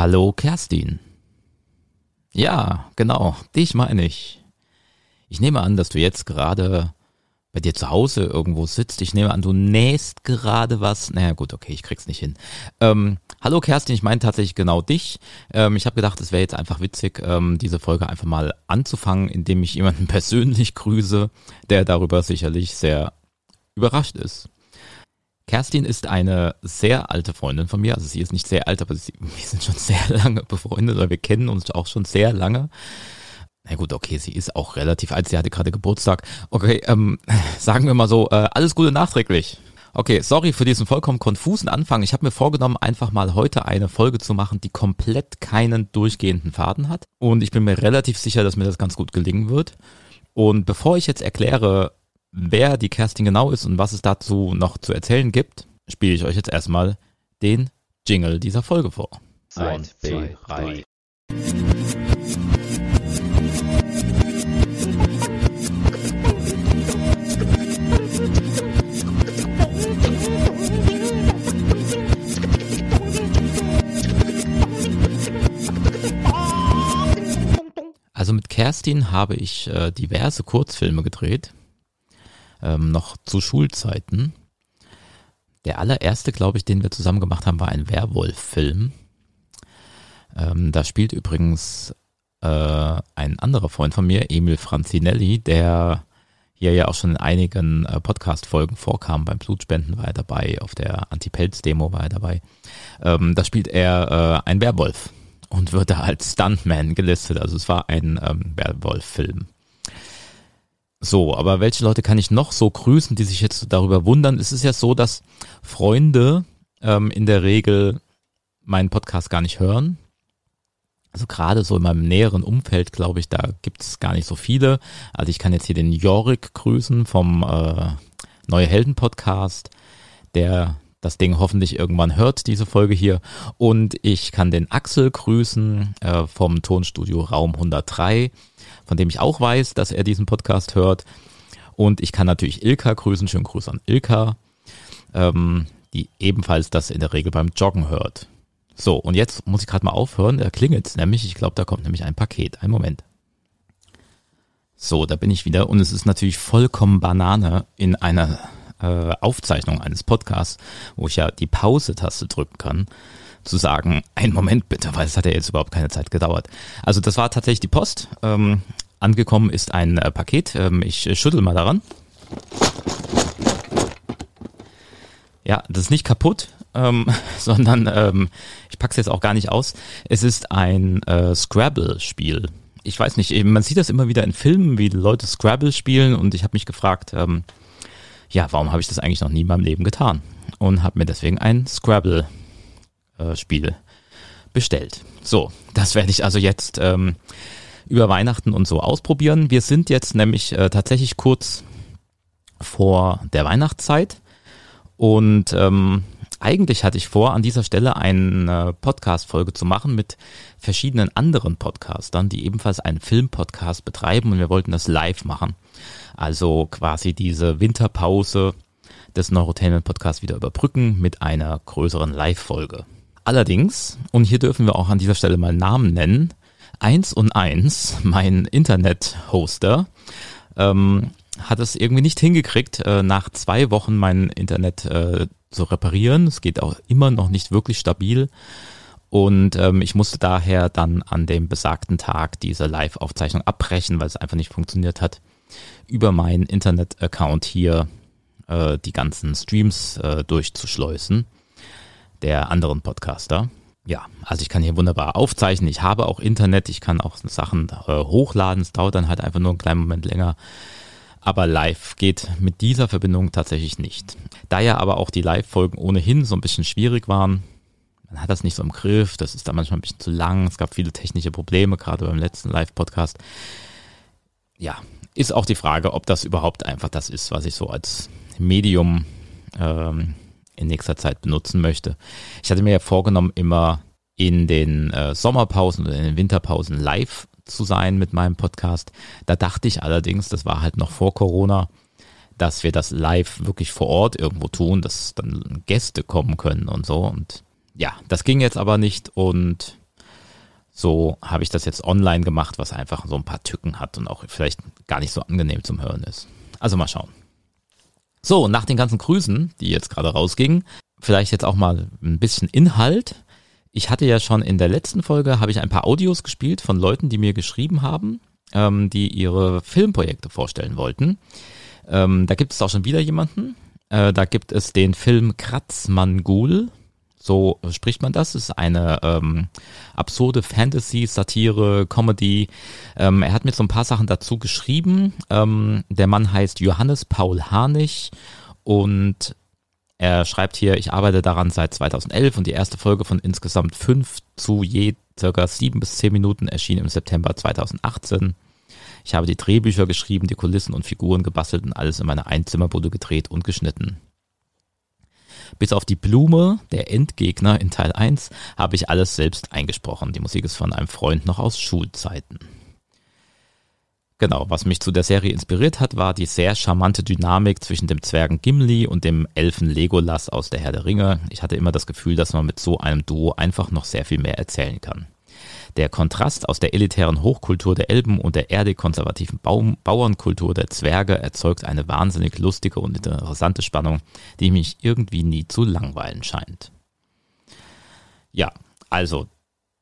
Hallo Kerstin. Ja, genau, dich meine ich. Ich nehme an, dass du jetzt gerade bei dir zu Hause irgendwo sitzt. Ich nehme an, du nähst gerade was. Naja, gut, okay, ich krieg's nicht hin. Ähm, hallo Kerstin, ich meine tatsächlich genau dich. Ähm, ich habe gedacht, es wäre jetzt einfach witzig, ähm, diese Folge einfach mal anzufangen, indem ich jemanden persönlich grüße, der darüber sicherlich sehr überrascht ist. Kerstin ist eine sehr alte Freundin von mir. Also sie ist nicht sehr alt, aber sie, wir sind schon sehr lange befreundet, oder wir kennen uns auch schon sehr lange. Na gut, okay, sie ist auch relativ alt, sie hatte gerade Geburtstag. Okay, ähm, sagen wir mal so, äh, alles Gute nachträglich. Okay, sorry für diesen vollkommen konfusen Anfang. Ich habe mir vorgenommen, einfach mal heute eine Folge zu machen, die komplett keinen durchgehenden Faden hat. Und ich bin mir relativ sicher, dass mir das ganz gut gelingen wird. Und bevor ich jetzt erkläre, wer die Kerstin genau ist und was es dazu noch zu erzählen gibt, spiele ich euch jetzt erstmal den Jingle dieser Folge vor. Eins, zwei, drei. Also mit Kerstin habe ich äh, diverse Kurzfilme gedreht, ähm, noch zu Schulzeiten. Der allererste, glaube ich, den wir zusammen gemacht haben, war ein Werwolf-Film. Ähm, da spielt übrigens äh, ein anderer Freund von mir, Emil Franzinelli, der hier ja auch schon in einigen äh, Podcast-Folgen vorkam. Beim Blutspenden war er dabei, auf der Anti-Pelz-Demo war er dabei. Ähm, da spielt er äh, ein Werwolf und wird da als Stuntman gelistet. Also es war ein ähm, Werwolf-Film. So, aber welche Leute kann ich noch so grüßen, die sich jetzt darüber wundern? Es ist ja so, dass Freunde ähm, in der Regel meinen Podcast gar nicht hören. Also gerade so in meinem näheren Umfeld, glaube ich, da gibt es gar nicht so viele. Also ich kann jetzt hier den Jorik grüßen vom äh, Neue Helden Podcast, der das Ding hoffentlich irgendwann hört, diese Folge hier. Und ich kann den Axel grüßen äh, vom Tonstudio Raum 103, von dem ich auch weiß, dass er diesen Podcast hört. Und ich kann natürlich Ilka grüßen, schönen Gruß an Ilka, ähm, die ebenfalls das in der Regel beim Joggen hört. So, und jetzt muss ich gerade mal aufhören, da klingelt nämlich, ich glaube, da kommt nämlich ein Paket. Ein Moment. So, da bin ich wieder und es ist natürlich vollkommen Banane in einer äh, Aufzeichnung eines Podcasts, wo ich ja die Pause-Taste drücken kann, zu sagen, einen Moment bitte, weil es hat ja jetzt überhaupt keine Zeit gedauert. Also das war tatsächlich die Post. Ähm, angekommen ist ein äh, Paket. Ähm, ich äh, schüttel mal daran. Ja, das ist nicht kaputt, ähm, sondern ähm, ich pack's jetzt auch gar nicht aus. Es ist ein äh, Scrabble-Spiel. Ich weiß nicht, man sieht das immer wieder in Filmen, wie Leute Scrabble spielen und ich habe mich gefragt, ähm, ja, warum habe ich das eigentlich noch nie in meinem Leben getan? Und habe mir deswegen ein Scrabble-Spiel äh, bestellt. So, das werde ich also jetzt ähm, über Weihnachten und so ausprobieren. Wir sind jetzt nämlich äh, tatsächlich kurz vor der Weihnachtszeit und ähm, eigentlich hatte ich vor, an dieser Stelle eine Podcast-Folge zu machen mit verschiedenen anderen Podcastern, die ebenfalls einen Filmpodcast betreiben und wir wollten das live machen. Also quasi diese Winterpause des Neurotainment Podcasts wieder überbrücken mit einer größeren Live-Folge. Allerdings, und hier dürfen wir auch an dieser Stelle mal Namen nennen, eins und eins, mein Internet-Hoster, ähm, hat es irgendwie nicht hingekriegt, äh, nach zwei Wochen mein Internet äh, zu reparieren. Es geht auch immer noch nicht wirklich stabil. Und ähm, ich musste daher dann an dem besagten Tag diese Live-Aufzeichnung abbrechen, weil es einfach nicht funktioniert hat über meinen Internet-Account hier äh, die ganzen Streams äh, durchzuschleusen der anderen Podcaster. Ja, also ich kann hier wunderbar aufzeichnen. Ich habe auch Internet, ich kann auch Sachen äh, hochladen. Es dauert dann halt einfach nur einen kleinen Moment länger. Aber live geht mit dieser Verbindung tatsächlich nicht. Da ja aber auch die Live-Folgen ohnehin so ein bisschen schwierig waren, man hat das nicht so im Griff, das ist dann manchmal ein bisschen zu lang, es gab viele technische Probleme, gerade beim letzten Live-Podcast. Ja, ist auch die Frage, ob das überhaupt einfach das ist, was ich so als Medium ähm, in nächster Zeit benutzen möchte. Ich hatte mir ja vorgenommen, immer in den äh, Sommerpausen oder in den Winterpausen live zu sein mit meinem Podcast. Da dachte ich allerdings, das war halt noch vor Corona, dass wir das live wirklich vor Ort irgendwo tun, dass dann Gäste kommen können und so. Und ja, das ging jetzt aber nicht und So habe ich das jetzt online gemacht, was einfach so ein paar Tücken hat und auch vielleicht gar nicht so angenehm zum Hören ist. Also mal schauen. So, nach den ganzen Grüßen, die jetzt gerade rausgingen, vielleicht jetzt auch mal ein bisschen Inhalt. Ich hatte ja schon in der letzten Folge, habe ich ein paar Audios gespielt von Leuten, die mir geschrieben haben, ähm, die ihre Filmprojekte vorstellen wollten. Ähm, da gibt es auch schon wieder jemanden. Äh, da gibt es den Film Kratzmangul. So spricht man das. das ist eine ähm, absurde Fantasy, Satire, Comedy. Ähm, er hat mir so ein paar Sachen dazu geschrieben. Ähm, der Mann heißt Johannes Paul Harnig und er schreibt hier, ich arbeite daran seit 2011 und die erste Folge von insgesamt fünf zu je circa sieben bis zehn Minuten erschien im September 2018. Ich habe die Drehbücher geschrieben, die Kulissen und Figuren gebastelt und alles in meiner Einzimmerbude gedreht und geschnitten. Bis auf die Blume, der Endgegner in Teil 1, habe ich alles selbst eingesprochen. Die Musik ist von einem Freund noch aus Schulzeiten. Genau, was mich zu der Serie inspiriert hat, war die sehr charmante Dynamik zwischen dem Zwergen Gimli und dem Elfen Legolas aus der Herr der Ringe. Ich hatte immer das Gefühl, dass man mit so einem Duo einfach noch sehr viel mehr erzählen kann. Der Kontrast aus der elitären Hochkultur der Elben und der erdig konservativen Baum Bauernkultur der Zwerge erzeugt eine wahnsinnig lustige und interessante Spannung, die mich irgendwie nie zu langweilen scheint. Ja, also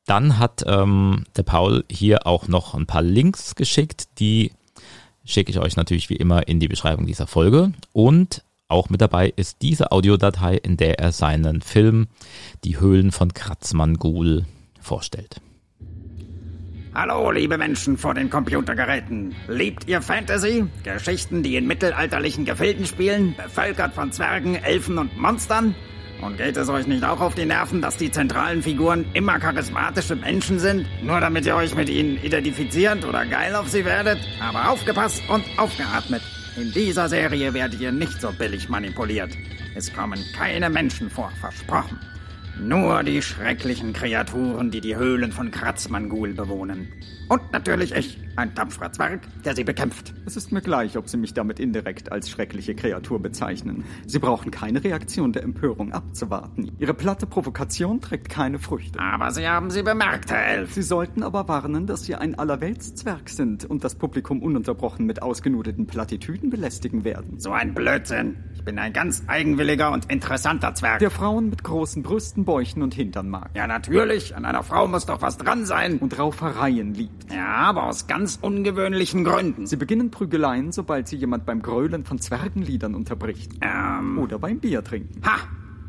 dann hat ähm, der Paul hier auch noch ein paar Links geschickt, die schicke ich euch natürlich wie immer in die Beschreibung dieser Folge. Und auch mit dabei ist diese Audiodatei, in der er seinen Film Die Höhlen von Kratzmann-Gul vorstellt. Hallo, liebe Menschen vor den Computergeräten. Liebt ihr Fantasy? Geschichten, die in mittelalterlichen Gefilden spielen, bevölkert von Zwergen, Elfen und Monstern? Und geht es euch nicht auch auf die Nerven, dass die zentralen Figuren immer charismatische Menschen sind, nur damit ihr euch mit ihnen identifiziert oder geil auf sie werdet? Aber aufgepasst und aufgeatmet. In dieser Serie werdet ihr nicht so billig manipuliert. Es kommen keine Menschen vor, versprochen. Nur die schrecklichen Kreaturen, die die Höhlen von Kratzmangul bewohnen. Und natürlich ich, ein tapferer Zwerg, der sie bekämpft. Es ist mir gleich, ob Sie mich damit indirekt als schreckliche Kreatur bezeichnen. Sie brauchen keine Reaktion der Empörung abzuwarten. Ihre platte Provokation trägt keine Früchte. Aber Sie haben sie bemerkt, Herr Elf. Sie sollten aber warnen, dass Sie ein Allerweltszwerg sind und das Publikum ununterbrochen mit ausgenudelten Plattitüden belästigen werden. So ein Blödsinn. Ich bin ein ganz eigenwilliger und interessanter Zwerg. Der Frauen mit großen Brüsten, Bäuchen und Hintern mag. ja, natürlich. An einer Frau muss doch was dran sein. Und Raufereien liebt. Ja, aber aus ganz ungewöhnlichen Gründen. Sie beginnen Prügeleien, sobald sie jemand beim Grölen von Zwergenliedern unterbricht. Ähm. Oder beim Bier trinken. Ha!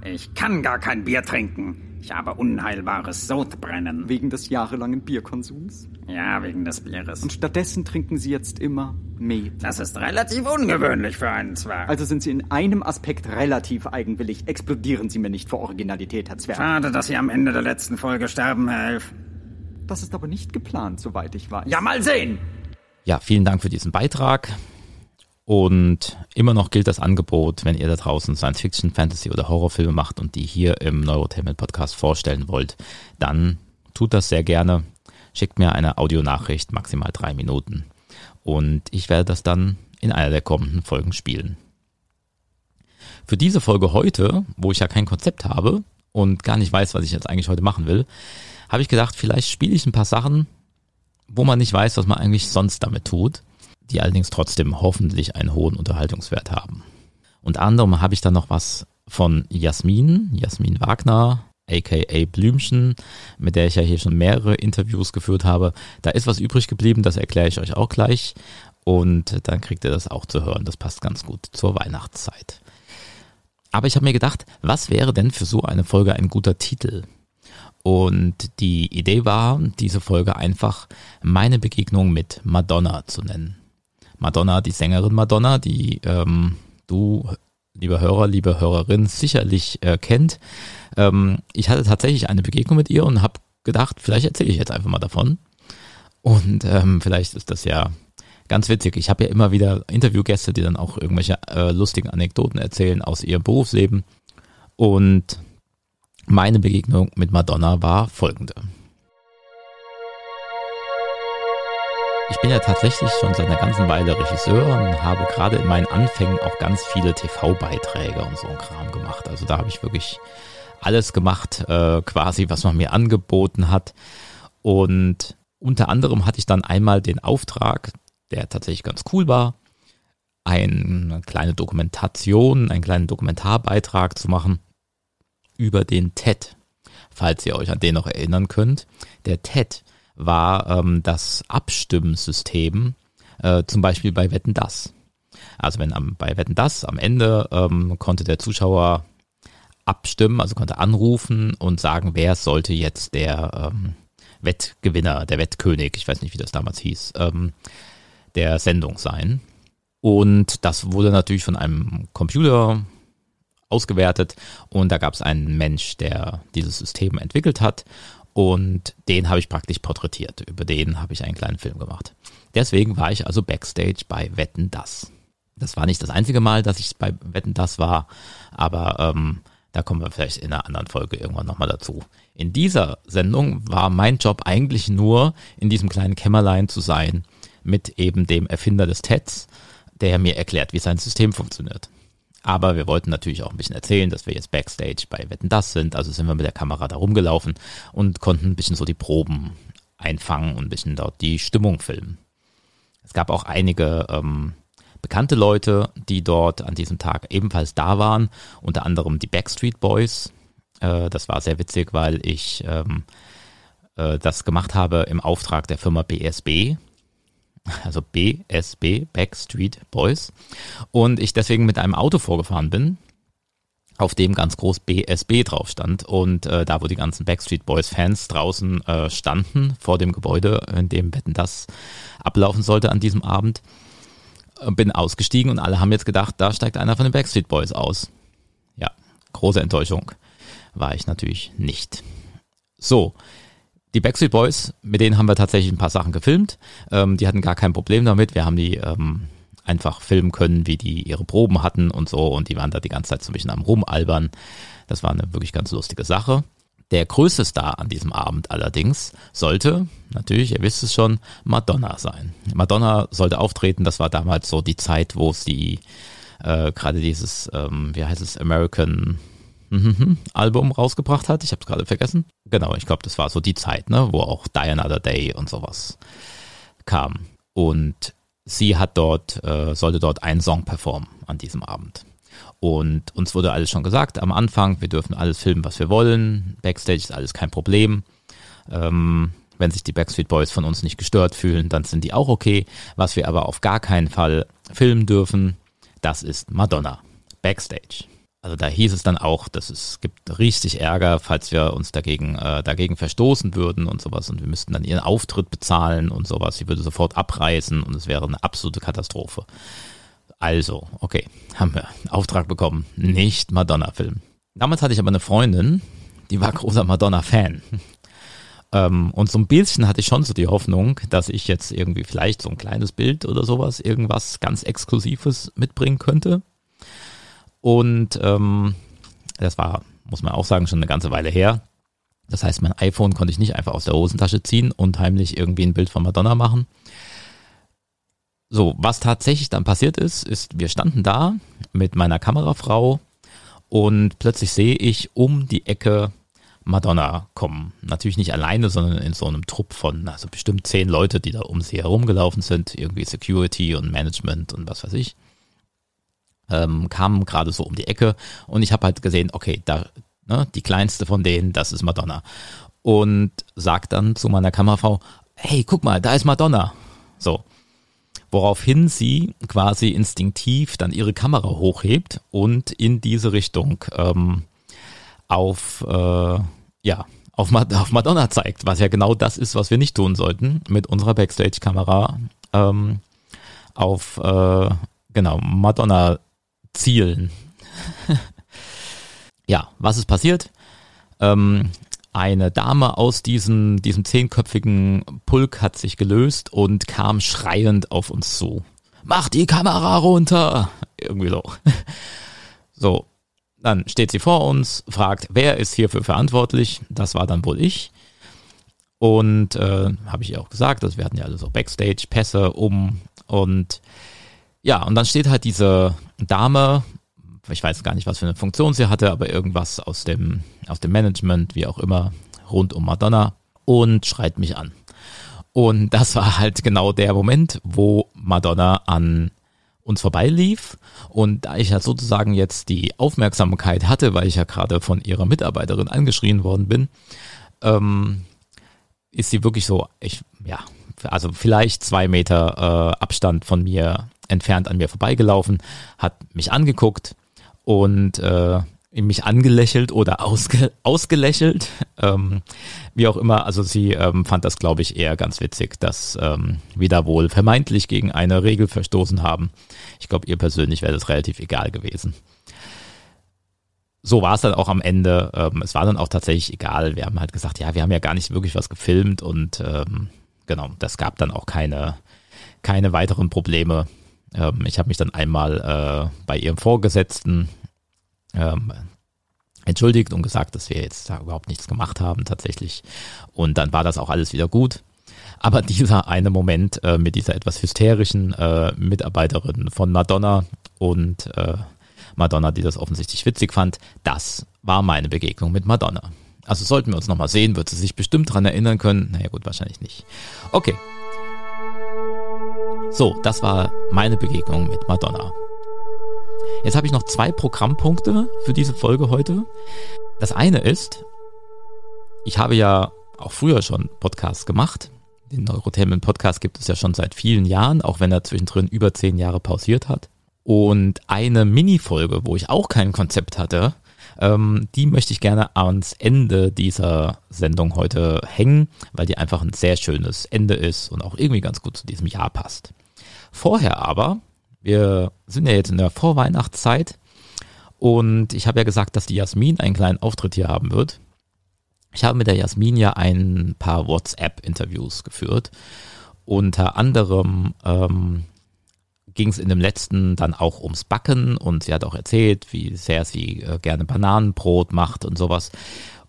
Ich kann gar kein Bier trinken. Ich habe unheilbares Sodbrennen. Wegen des jahrelangen Bierkonsums. Ja, wegen des Bieres. Und stattdessen trinken sie jetzt immer Met. Das ist relativ ungewöhnlich für einen Zwerg. Also sind sie in einem Aspekt relativ eigenwillig. Explodieren sie mir nicht vor Originalität, Herr Zwerg. Schade, dass Sie am Ende der letzten Folge sterben, Herr Elf. Das ist aber nicht geplant, soweit ich weiß. Ja, mal sehen. Ja, vielen Dank für diesen Beitrag. Und immer noch gilt das Angebot, wenn ihr da draußen Science Fiction, Fantasy oder Horrorfilme macht und die hier im Neurotainment Podcast vorstellen wollt, dann tut das sehr gerne. Schickt mir eine Audionachricht, maximal drei Minuten. Und ich werde das dann in einer der kommenden Folgen spielen. Für diese Folge heute, wo ich ja kein Konzept habe und gar nicht weiß, was ich jetzt eigentlich heute machen will, habe ich gedacht, vielleicht spiele ich ein paar Sachen, wo man nicht weiß, was man eigentlich sonst damit tut, die allerdings trotzdem hoffentlich einen hohen Unterhaltungswert haben. Unter anderem habe ich dann noch was von Jasmin, Jasmin Wagner, aka Blümchen, mit der ich ja hier schon mehrere Interviews geführt habe. Da ist was übrig geblieben, das erkläre ich euch auch gleich. Und dann kriegt ihr das auch zu hören. Das passt ganz gut zur Weihnachtszeit. Aber ich habe mir gedacht, was wäre denn für so eine Folge ein guter Titel? Und die Idee war, diese Folge einfach meine Begegnung mit Madonna zu nennen. Madonna, die Sängerin Madonna, die ähm, du, lieber Hörer, liebe Hörerin, sicherlich äh, kennt. Ähm, ich hatte tatsächlich eine Begegnung mit ihr und habe gedacht, vielleicht erzähle ich jetzt einfach mal davon. Und ähm, vielleicht ist das ja ganz witzig. Ich habe ja immer wieder Interviewgäste, die dann auch irgendwelche äh, lustigen Anekdoten erzählen aus ihrem Berufsleben. Und meine Begegnung mit Madonna war folgende. Ich bin ja tatsächlich schon seit einer ganzen Weile Regisseur und habe gerade in meinen Anfängen auch ganz viele TV-Beiträge und so ein Kram gemacht. Also da habe ich wirklich alles gemacht, äh, quasi, was man mir angeboten hat. Und unter anderem hatte ich dann einmal den Auftrag, der tatsächlich ganz cool war, eine kleine Dokumentation, einen kleinen Dokumentarbeitrag zu machen über den TED, falls ihr euch an den noch erinnern könnt. Der TED war ähm, das Abstimmsystem, äh, zum Beispiel bei Wetten Das. Also wenn am, bei Wetten Das am Ende ähm, konnte der Zuschauer abstimmen, also konnte anrufen und sagen, wer sollte jetzt der ähm, Wettgewinner, der Wettkönig, ich weiß nicht, wie das damals hieß, ähm, der Sendung sein. Und das wurde natürlich von einem Computer ausgewertet und da gab es einen Mensch, der dieses System entwickelt hat und den habe ich praktisch porträtiert. Über den habe ich einen kleinen Film gemacht. Deswegen war ich also backstage bei Wetten das. Das war nicht das einzige Mal, dass ich bei Wetten das war, aber ähm, da kommen wir vielleicht in einer anderen Folge irgendwann nochmal dazu. In dieser Sendung war mein Job eigentlich nur, in diesem kleinen Kämmerlein zu sein, mit eben dem Erfinder des TEDs, der mir erklärt, wie sein System funktioniert. Aber wir wollten natürlich auch ein bisschen erzählen, dass wir jetzt Backstage bei Wetten das sind. Also sind wir mit der Kamera da rumgelaufen und konnten ein bisschen so die Proben einfangen und ein bisschen dort die Stimmung filmen. Es gab auch einige ähm, bekannte Leute, die dort an diesem Tag ebenfalls da waren, unter anderem die Backstreet Boys. Äh, das war sehr witzig, weil ich ähm, äh, das gemacht habe im Auftrag der Firma BSB, also BSB, Backstreet Boys, und ich deswegen mit einem Auto vorgefahren bin, auf dem ganz groß BSB drauf stand und äh, da, wo die ganzen Backstreet Boys Fans draußen äh, standen, vor dem Gebäude, in dem Wetten das ablaufen sollte an diesem Abend, bin ausgestiegen und alle haben jetzt gedacht, da steigt einer von den Backstreet Boys aus. Ja, große Enttäuschung. War ich natürlich nicht. So, die Backstreet Boys, mit denen haben wir tatsächlich ein paar Sachen gefilmt. Ähm, die hatten gar kein Problem damit. Wir haben die ähm, einfach filmen können, wie die ihre Proben hatten und so. Und die waren da die ganze Zeit so ein bisschen am Rumalbern. Das war eine wirklich ganz lustige Sache. Der größte Star an diesem Abend allerdings sollte, natürlich, ihr wisst es schon, Madonna sein. Madonna sollte auftreten, das war damals so die Zeit, wo es die, äh, gerade dieses, ähm, wie heißt es, American Album rausgebracht hat. Ich habe es gerade vergessen. Genau, ich glaube, das war so die Zeit, ne, wo auch Die Another Day und sowas kam. Und sie hat dort, äh, sollte dort einen Song performen an diesem Abend. Und uns wurde alles schon gesagt am Anfang, wir dürfen alles filmen, was wir wollen. Backstage ist alles kein Problem. Ähm, wenn sich die Backstreet Boys von uns nicht gestört fühlen, dann sind die auch okay. Was wir aber auf gar keinen Fall filmen dürfen, das ist Madonna. Backstage. Also da hieß es dann auch, dass es gibt richtig Ärger, falls wir uns dagegen, äh, dagegen verstoßen würden und sowas und wir müssten dann ihren Auftritt bezahlen und sowas. Sie würde sofort abreißen und es wäre eine absolute Katastrophe. Also, okay, haben wir Auftrag bekommen. Nicht Madonna-Film. Damals hatte ich aber eine Freundin, die war großer Madonna-Fan. Ähm, und so ein bisschen hatte ich schon so die Hoffnung, dass ich jetzt irgendwie vielleicht so ein kleines Bild oder sowas, irgendwas ganz Exklusives mitbringen könnte. Und ähm, das war, muss man auch sagen, schon eine ganze Weile her. Das heißt, mein iPhone konnte ich nicht einfach aus der Hosentasche ziehen und heimlich irgendwie ein Bild von Madonna machen. So, was tatsächlich dann passiert ist, ist, wir standen da mit meiner Kamerafrau und plötzlich sehe ich um die Ecke Madonna kommen. Natürlich nicht alleine, sondern in so einem Trupp von, also bestimmt zehn Leute, die da um sie herumgelaufen sind, irgendwie Security und Management und was weiß ich. Ähm, kamen gerade so um die Ecke und ich habe halt gesehen, okay, da, ne, die kleinste von denen, das ist Madonna. Und sag dann zu meiner Kamerafrau, hey, guck mal, da ist Madonna. So woraufhin sie quasi instinktiv dann ihre Kamera hochhebt und in diese Richtung ähm, auf, äh, ja, auf, auf Madonna zeigt, was ja genau das ist, was wir nicht tun sollten, mit unserer Backstage-Kamera ähm, auf, äh, genau, Madonna zielen. ja, was ist passiert? Ähm, eine Dame aus diesem, diesem zehnköpfigen Pulk hat sich gelöst und kam schreiend auf uns zu. Mach die Kamera runter! Irgendwie so. So, dann steht sie vor uns, fragt, wer ist hierfür verantwortlich? Das war dann wohl ich. Und äh, habe ich ihr auch gesagt, dass wir hatten ja alle so Backstage-Pässe um. Und ja, und dann steht halt diese Dame ich weiß gar nicht, was für eine Funktion sie hatte, aber irgendwas aus dem, aus dem Management, wie auch immer, rund um Madonna. und schreit mich an. Und das war halt genau der Moment, wo Madonna an uns vorbeilief. Und da ich ja sozusagen jetzt die Aufmerksamkeit hatte, weil ich ja gerade von ihrer Mitarbeiterin angeschrien worden bin, ähm, ist sie wirklich so, ich, ja, also vielleicht zwei Meter äh, Abstand von mir entfernt an mir vorbeigelaufen, hat mich angeguckt und äh, mich angelächelt oder ausge, ausgelächelt, ähm, wie auch immer. Also sie ähm, fand das, glaube ich, eher ganz witzig, dass ähm, wir da wohl vermeintlich gegen eine Regel verstoßen haben. Ich glaube, ihr persönlich wäre das relativ egal gewesen. So war es dann auch am Ende. Ähm, es war dann auch tatsächlich egal. Wir haben halt gesagt, ja, wir haben ja gar nicht wirklich was gefilmt und ähm, genau, das gab dann auch keine, keine weiteren Probleme. Ähm, ich habe mich dann einmal äh, bei ihrem Vorgesetzten ähm, entschuldigt und gesagt, dass wir jetzt da überhaupt nichts gemacht haben tatsächlich. Und dann war das auch alles wieder gut. Aber dieser eine Moment äh, mit dieser etwas hysterischen äh, Mitarbeiterin von Madonna und äh, Madonna, die das offensichtlich witzig fand, das war meine Begegnung mit Madonna. Also sollten wir uns nochmal sehen, wird sie sich bestimmt dran erinnern können. Naja gut, wahrscheinlich nicht. Okay. So, das war meine Begegnung mit Madonna. Jetzt habe ich noch zwei Programmpunkte für diese Folge heute. Das eine ist, ich habe ja auch früher schon Podcasts gemacht. Den Neurotainment Podcast gibt es ja schon seit vielen Jahren, auch wenn er zwischendrin über zehn Jahre pausiert hat. Und eine Mini-Folge, wo ich auch kein Konzept hatte, ähm, die möchte ich gerne ans Ende dieser Sendung heute hängen, weil die einfach ein sehr schönes Ende ist und auch irgendwie ganz gut zu diesem Jahr passt. Vorher aber wir sind ja jetzt in der Vorweihnachtszeit und ich habe ja gesagt, dass die Jasmin einen kleinen Auftritt hier haben wird. Ich habe mit der Jasmin ja ein paar WhatsApp-Interviews geführt. Unter anderem ähm, ging es in dem letzten dann auch ums Backen und sie hat auch erzählt, wie sehr sie äh, gerne Bananenbrot macht und sowas.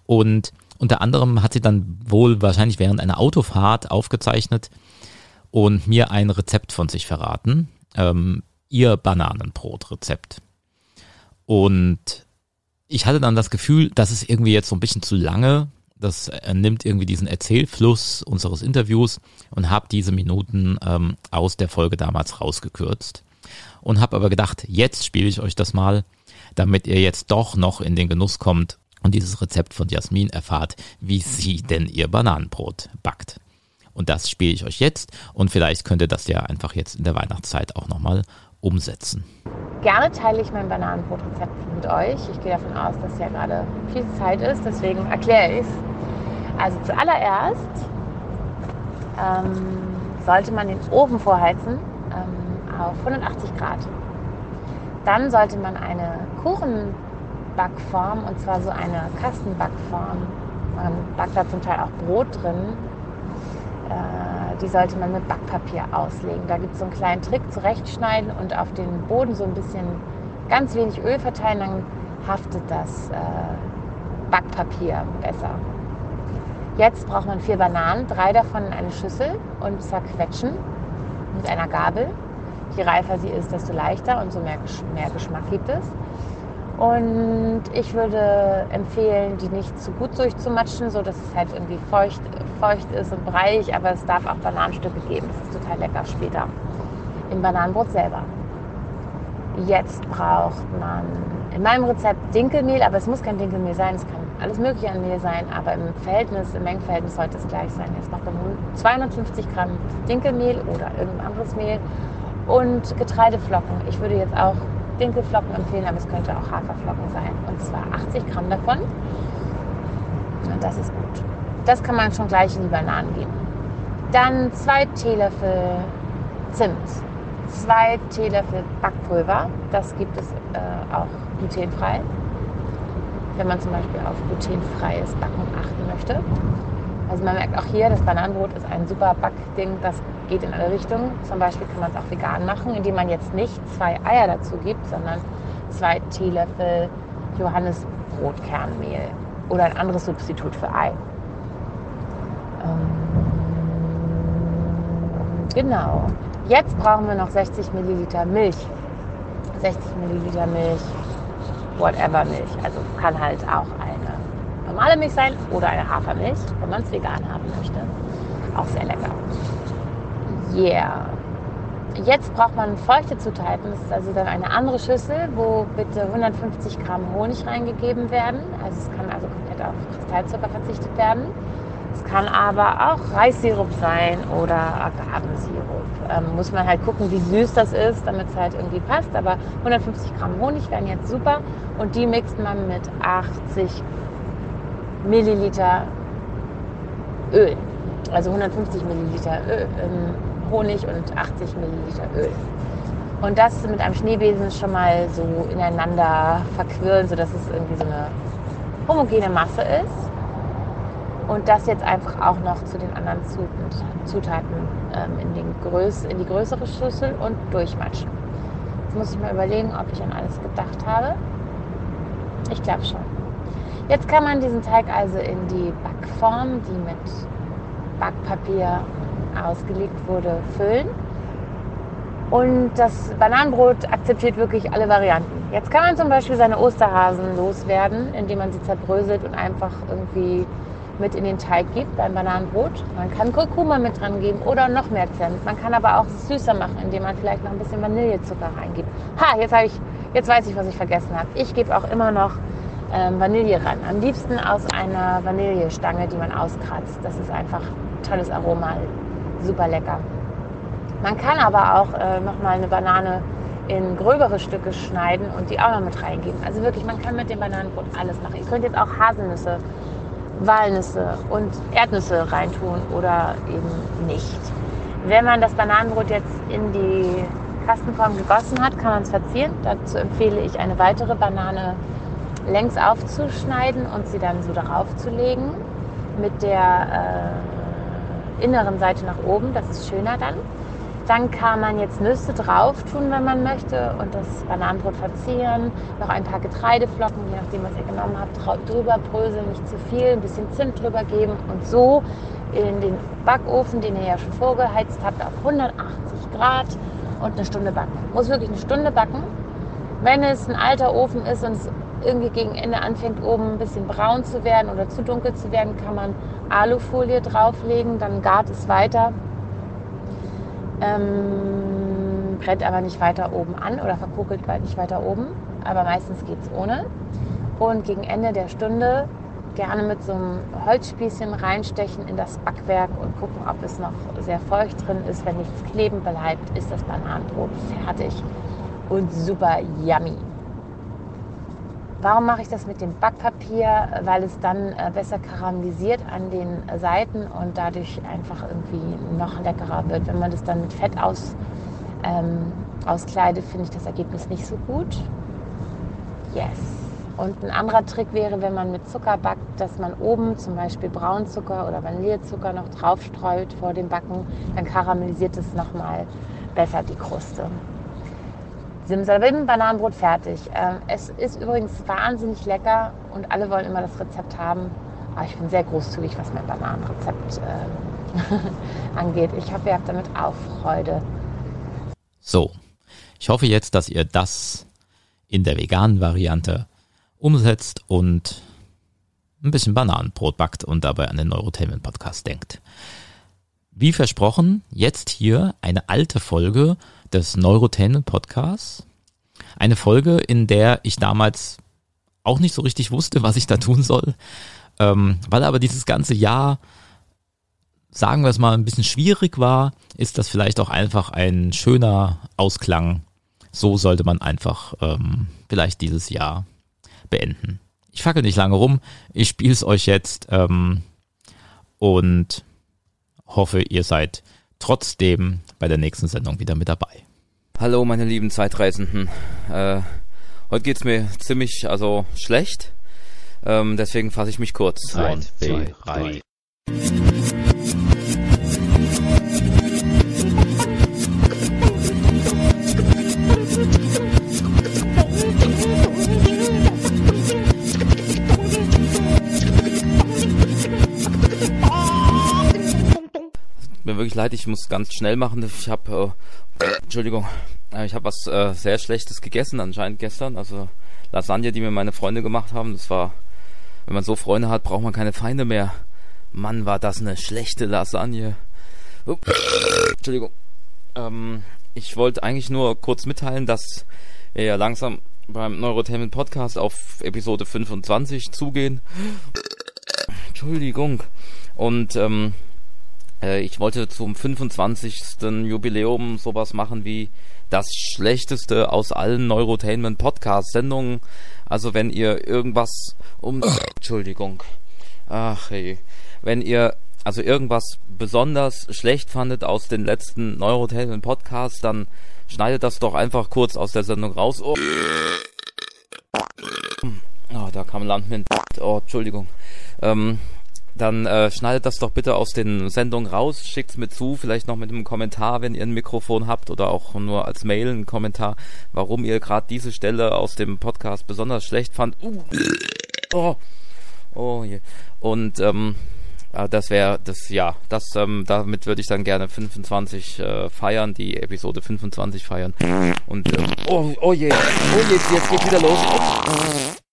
Und unter anderem hat sie dann wohl wahrscheinlich während einer Autofahrt aufgezeichnet und mir ein Rezept von sich verraten ähm, ihr Bananenbrotrezept. Und ich hatte dann das Gefühl, das ist irgendwie jetzt so ein bisschen zu lange. Das äh, nimmt irgendwie diesen Erzählfluss unseres Interviews und habe diese Minuten ähm, aus der Folge damals rausgekürzt. Und habe aber gedacht, jetzt spiele ich euch das mal, damit ihr jetzt doch noch in den Genuss kommt und dieses Rezept von Jasmin erfahrt, wie sie denn ihr Bananenbrot backt. Und das spiele ich euch jetzt und vielleicht könnt ihr das ja einfach jetzt in der Weihnachtszeit auch nochmal umsetzen. Gerne teile ich mein Bananenbrotrezept mit euch. Ich gehe davon aus, dass ja gerade viel Zeit ist, deswegen erkläre ich es. Also zuallererst ähm, sollte man den Ofen vorheizen ähm, auf 180 Grad. Dann sollte man eine Kuchenbackform, und zwar so eine Kastenbackform, man backt da zum Teil auch Brot drin, die sollte man mit Backpapier auslegen. Da gibt es so einen kleinen Trick, zurechtschneiden und auf den Boden so ein bisschen ganz wenig Öl verteilen, dann haftet das äh, Backpapier besser. Jetzt braucht man vier Bananen, drei davon in eine Schüssel und zerquetschen mit einer Gabel. Je reifer sie ist, desto leichter und so mehr, mehr Geschmack gibt es. Und ich würde empfehlen, die nicht zu gut durchzumatschen, sodass es halt irgendwie feucht, feucht ist und breiig, aber es darf auch Bananenstücke geben. Das ist total lecker später. Im Bananenbrot selber. Jetzt braucht man in meinem Rezept Dinkelmehl, aber es muss kein Dinkelmehl sein, es kann alles mögliche an Mehl sein, aber im Verhältnis, im Mengenverhältnis sollte es gleich sein. Jetzt macht man 250 Gramm Dinkelmehl oder irgendein anderes Mehl und Getreideflocken. Ich würde jetzt auch Dinkelflocken empfehlen, aber es könnte auch Haferflocken sein. Und zwar 80 Gramm davon. Und das ist gut. Das kann man schon gleich in die Bananen geben. Dann zwei Teelöffel Zimt, zwei Teelöffel Backpulver. Das gibt es äh, auch glutenfrei. Wenn man zum Beispiel auf glutenfreies Backen achten möchte. Also man merkt auch hier, das Bananenbrot ist ein super Backding, das geht in alle Richtungen. Zum Beispiel kann man es auch vegan machen, indem man jetzt nicht zwei Eier dazu gibt, sondern zwei Teelöffel Johannisbrotkernmehl oder ein anderes Substitut für Ei. Genau. Jetzt brauchen wir noch 60 Milliliter Milch. 60 Milliliter Milch, whatever Milch. Also kann halt auch eine normale Milch sein oder eine Hafermilch, wenn man es vegan haben möchte. Auch sehr lecker. Yeah. Jetzt braucht man feuchte Zutaten. Das ist also dann eine andere Schüssel, wo bitte 150 Gramm Honig reingegeben werden. Also es kann also komplett auf Kristallzucker verzichtet werden. Kann aber auch Reissirup sein oder Agavensirup. Ähm, muss man halt gucken, wie süß das ist, damit es halt irgendwie passt. Aber 150 Gramm Honig wären jetzt super. Und die mixt man mit 80 Milliliter Öl. Also 150 Milliliter Öl, ähm, Honig und 80 Milliliter Öl. Und das mit einem Schneebesen schon mal so ineinander verquirlen, sodass es irgendwie so eine homogene Masse ist und das jetzt einfach auch noch zu den anderen Zutaten ähm, in, den Größ in die größere Schüssel und durchmatschen. Jetzt muss ich mal überlegen, ob ich an alles gedacht habe. Ich glaube schon. Jetzt kann man diesen Teig also in die Backform, die mit Backpapier ausgelegt wurde, füllen. Und das Bananenbrot akzeptiert wirklich alle Varianten. Jetzt kann man zum Beispiel seine Osterhasen loswerden, indem man sie zerbröselt und einfach irgendwie mit in den Teig gibt beim Bananenbrot. Man kann Kurkuma mit dran geben oder noch mehr Zimt. Man kann aber auch süßer machen, indem man vielleicht noch ein bisschen Vanillezucker reingibt. Ha, jetzt habe ich, jetzt weiß ich, was ich vergessen habe. Ich gebe auch immer noch ähm, Vanille ran. Am liebsten aus einer Vanillestange, die man auskratzt. Das ist einfach tolles Aroma, super lecker. Man kann aber auch äh, noch mal eine Banane in gröbere Stücke schneiden und die auch noch mit reingeben. Also wirklich, man kann mit dem Bananenbrot alles machen. Ihr könnt jetzt auch Haselnüsse Walnüsse und Erdnüsse reintun oder eben nicht. Wenn man das Bananenbrot jetzt in die Kastenform gegossen hat, kann man es verzieren. Dazu empfehle ich eine weitere Banane längs aufzuschneiden und sie dann so darauf zu legen mit der äh, inneren Seite nach oben. Das ist schöner dann. Dann kann man jetzt Nüsse drauf tun, wenn man möchte und das Bananenbrot verzieren. Noch ein paar Getreideflocken, je nachdem, was ihr genommen habt, drüber bröseln, nicht zu viel, ein bisschen Zimt drüber geben und so in den Backofen, den ihr ja schon vorgeheizt habt, auf 180 Grad und eine Stunde backen. Muss wirklich eine Stunde backen. Wenn es ein alter Ofen ist und es irgendwie gegen Ende anfängt, oben ein bisschen braun zu werden oder zu dunkel zu werden, kann man Alufolie drauflegen, dann gart es weiter ähm, brennt aber nicht weiter oben an oder verkokelt nicht weiter oben. Aber meistens geht es ohne. Und gegen Ende der Stunde gerne mit so einem Holzspießchen reinstechen in das Backwerk und gucken, ob es noch sehr feucht drin ist. Wenn nichts kleben bleibt, ist das Bananenbrot fertig und super yummy. Warum mache ich das mit dem Backpapier? Weil es dann äh, besser karamellisiert an den Seiten und dadurch einfach irgendwie noch leckerer wird. Wenn man das dann mit Fett aus, ähm, auskleidet, finde ich das Ergebnis nicht so gut. Yes. Und ein anderer Trick wäre, wenn man mit Zucker backt, dass man oben zum Beispiel Braunzucker oder Vanillezucker noch drauf streut vor dem Backen. Dann karamellisiert es nochmal besser die Kruste. Simsalabim, Bananenbrot fertig. Ähm, es ist übrigens wahnsinnig lecker und alle wollen immer das Rezept haben. Aber ich bin sehr großzügig, was mein Bananenrezept äh, angeht. Ich hoffe, ihr habt damit auch Freude. So, ich hoffe jetzt, dass ihr das in der veganen Variante umsetzt und ein bisschen Bananenbrot backt und dabei an den Neurotainment Podcast denkt. Wie versprochen, jetzt hier eine alte Folge des Neurotainment Podcasts. Eine Folge, in der ich damals auch nicht so richtig wusste, was ich da tun soll, ähm, weil aber dieses ganze Jahr, sagen wir es mal, ein bisschen schwierig war, ist das vielleicht auch einfach ein schöner Ausklang. So sollte man einfach ähm, vielleicht dieses Jahr beenden. Ich fackel nicht lange rum, ich spiele es euch jetzt ähm, und hoffe, ihr seid trotzdem bei der nächsten Sendung wieder mit dabei. Hallo meine lieben Zeitreisenden. Äh, heute geht's mir ziemlich also schlecht. Ähm, deswegen fasse ich mich kurz. Zeit, zwei, drei. Wirklich leid, ich muss ganz schnell machen. Ich habe, äh, Entschuldigung, äh, ich habe was äh, sehr Schlechtes gegessen anscheinend gestern. Also Lasagne, die mir meine Freunde gemacht haben, das war wenn man so Freunde hat, braucht man keine Feinde mehr. Mann, war das eine schlechte Lasagne. Oh, Entschuldigung. Ähm, ich wollte eigentlich nur kurz mitteilen, dass wir ja langsam beim Neurotainment Podcast auf Episode 25 zugehen. Entschuldigung. Und ähm, äh, ich wollte zum 25. Jubiläum sowas machen wie das schlechteste aus allen Neurotainment Podcast Sendungen. Also wenn ihr irgendwas um Entschuldigung. Ach hey. Wenn ihr also irgendwas besonders schlecht fandet aus den letzten Neurotainment Podcasts, dann schneidet das doch einfach kurz aus der Sendung raus. Oh, oh da kam Landmin. Oh, Entschuldigung. Ähm, dann äh, schneidet das doch bitte aus den Sendungen raus, schickt's mir zu, vielleicht noch mit einem Kommentar, wenn ihr ein Mikrofon habt oder auch nur als Mail einen Kommentar, warum ihr gerade diese Stelle aus dem Podcast besonders schlecht fand. Uh, oh, oh je. Und ähm, äh, das wäre das ja, das ähm, damit würde ich dann gerne 25 äh, feiern, die Episode 25 feiern. Und ähm, oh, oh je, oh je, jetzt geht wieder los. Oh.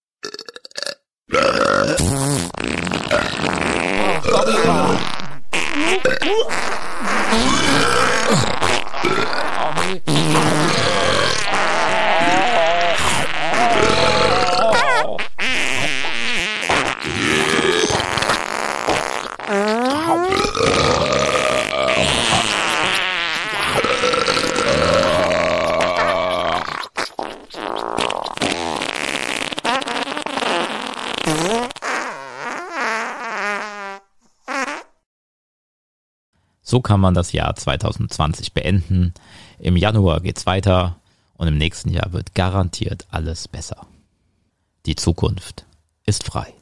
So kann man das Jahr 2020 beenden. Im Januar geht's weiter und im nächsten Jahr wird garantiert alles besser. Die Zukunft ist frei.